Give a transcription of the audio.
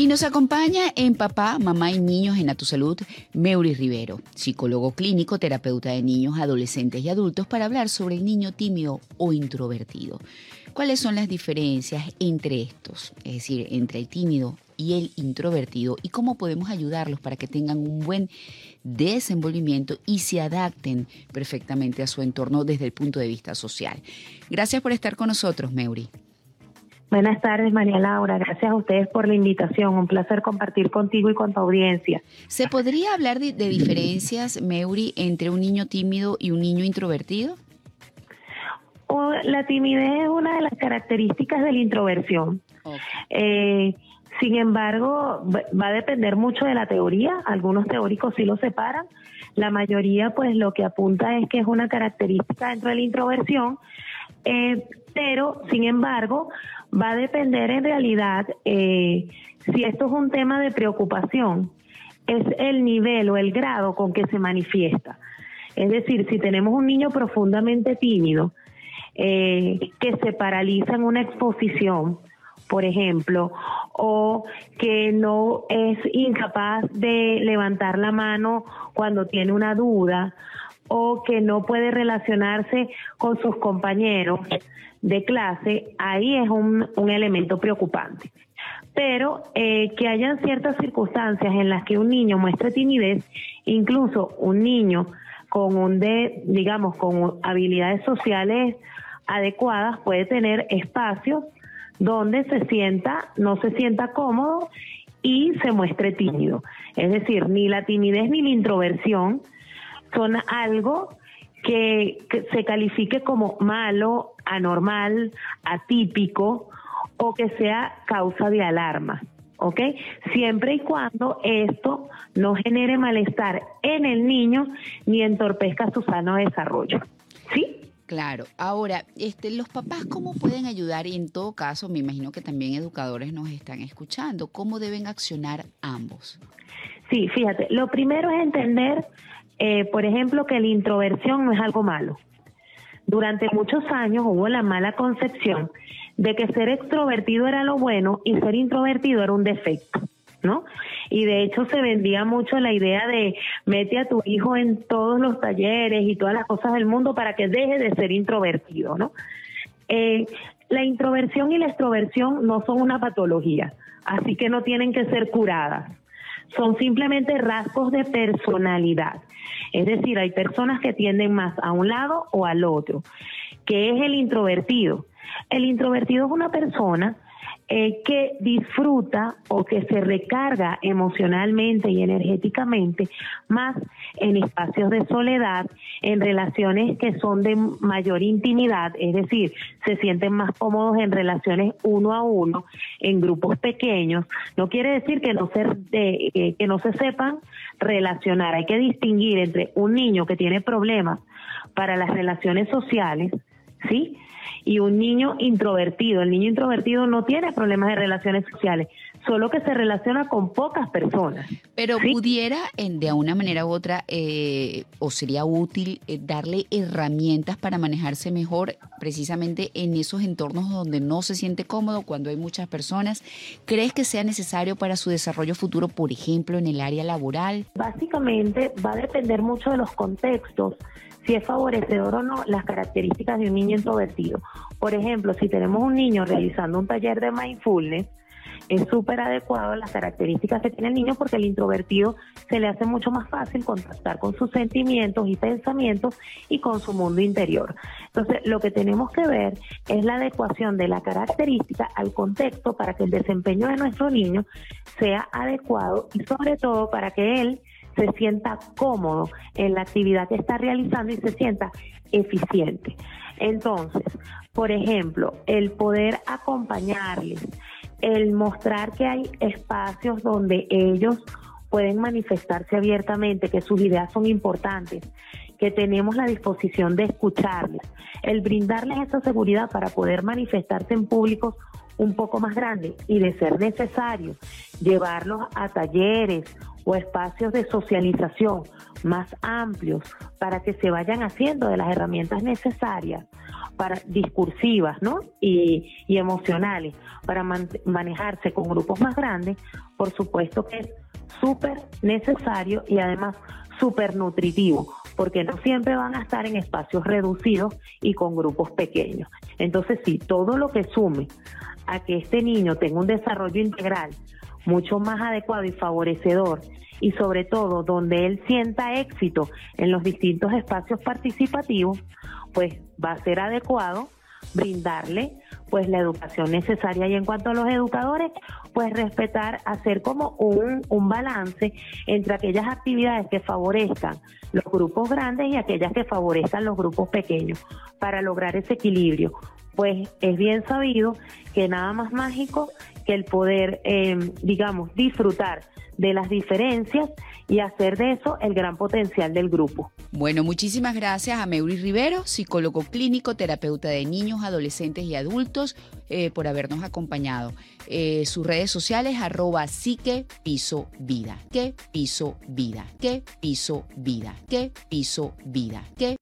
Y nos acompaña en Papá, Mamá y Niños en A Tu Salud, Meury Rivero, psicólogo clínico, terapeuta de niños, adolescentes y adultos, para hablar sobre el niño tímido o introvertido. ¿Cuáles son las diferencias entre estos, es decir, entre el tímido y el introvertido, y cómo podemos ayudarlos para que tengan un buen desenvolvimiento y se adapten perfectamente a su entorno desde el punto de vista social? Gracias por estar con nosotros, Meury. Buenas tardes, María Laura. Gracias a ustedes por la invitación. Un placer compartir contigo y con tu audiencia. ¿Se podría hablar de, diferencias, Meuri, entre un niño tímido y un niño introvertido? la timidez es una de las características de la introversión. Eh, sin embargo, va a depender mucho de la teoría. Algunos teóricos sí lo separan. La mayoría, pues, lo que apunta es que es una característica dentro de la introversión. Eh, pero, sin embargo, va a depender en realidad eh, si esto es un tema de preocupación, es el nivel o el grado con que se manifiesta. Es decir, si tenemos un niño profundamente tímido, eh, que se paraliza en una exposición, por ejemplo, o que no es incapaz de levantar la mano cuando tiene una duda, o que no puede relacionarse con sus compañeros de clase, ahí es un, elemento preocupante. Pero eh, que hayan ciertas circunstancias en las que un niño muestre timidez, incluso un niño con un de, digamos, con habilidades sociales adecuadas puede tener espacios donde se sienta, no se sienta cómodo y se muestre tímido. Es decir, ni la timidez ni la introversión son algo que, se califique como malo, anormal, atípico o que sea causa de alarma. ¿ok? Siempre y cuando esto no genere malestar en el niño ni entorpezca su sano desarrollo. ¿Sí? Claro. Ahora, este, los papás, ¿cómo pueden ayudar? Y en todo caso, me imagino que también educadores nos están escuchando. ¿Cómo deben accionar ambos? Sí, fíjate, lo primero es entender eh, por ejemplo, que la introversión no es algo malo. Durante muchos años hubo la mala concepción de que ser extrovertido era lo bueno y ser introvertido era un defecto. ¿no? Y de hecho se vendía mucho la idea de mete a tu hijo en todos los talleres y todas las cosas del mundo para que deje de ser introvertido, ¿no? Eh, la introversión y la extroversión no son una patología, así que no tienen que ser curadas son simplemente rasgos de personalidad. Es decir, hay personas que tienden más a un lado o al otro. ¿Qué es el introvertido? El introvertido es una persona eh, que disfruta o que se recarga emocionalmente y energéticamente más en espacios de soledad, en relaciones que son de mayor intimidad, es decir, se sienten más cómodos en relaciones uno a uno, en grupos pequeños. No quiere decir que no se, eh, que no se sepan relacionar. Hay que distinguir entre un niño que tiene problemas para las relaciones sociales, ¿sí? y un niño introvertido. El niño introvertido no tiene problemas de relaciones sociales, solo que se relaciona con pocas personas. Pero pudiera, en, de una manera u otra, eh, o sería útil eh, darle herramientas para manejarse mejor precisamente en esos entornos donde no se siente cómodo, cuando hay muchas personas. ¿Crees que sea necesario para su desarrollo futuro, por ejemplo, en el área laboral? Básicamente va a depender mucho de los contextos si es favorecedor o no las características de un niño introvertido. Por ejemplo, si tenemos un niño realizando un taller de mindfulness, es súper adecuado las características que tiene el niño porque el introvertido se le hace mucho más fácil contactar con sus sentimientos y pensamientos y con su mundo interior. Entonces, lo que tenemos que ver es la adecuación de la característica al contexto para que el desempeño de nuestro niño sea adecuado y sobre todo para que él se sienta cómodo en la actividad que está realizando y se sienta eficiente. Entonces, por ejemplo, el poder acompañarles, el mostrar que hay espacios donde ellos pueden manifestarse abiertamente, que sus ideas son importantes, que tenemos la disposición de escucharles, el brindarles esa seguridad para poder manifestarse en públicos un poco más grandes y de ser necesario llevarlos a talleres o espacios de socialización más amplios para que se vayan haciendo de las herramientas necesarias para discursivas ¿no? y, emocionales para manejarse con grupos más grandes, por supuesto que es súper necesario y además súper nutritivo, porque no siempre van a estar en espacios reducidos y con grupos pequeños. Entonces, sí, todo lo que sume a que este niño tenga un desarrollo integral mucho más adecuado y favorecedor y sobre todo donde él sienta éxito en los distintos espacios participativos, pues va a ser adecuado brindarle pues la educación necesaria. Y en cuanto a los educadores pues respetar hacer como un, un balance entre aquellas actividades que favorezcan los grupos grandes y aquellas que favorezcan los grupos pequeños para lograr ese equilibrio pues es bien sabido que nada más mágico que el poder, eh, digamos, disfrutar de las diferencias y hacer de eso el gran potencial del grupo. Bueno, muchísimas gracias a Meuri Rivero, psicólogo clínico, terapeuta de niños, adolescentes y adultos, eh, por habernos acompañado. Eh, sus redes sociales, arroba psique piso vida, que piso vida, que piso vida, que piso vida, que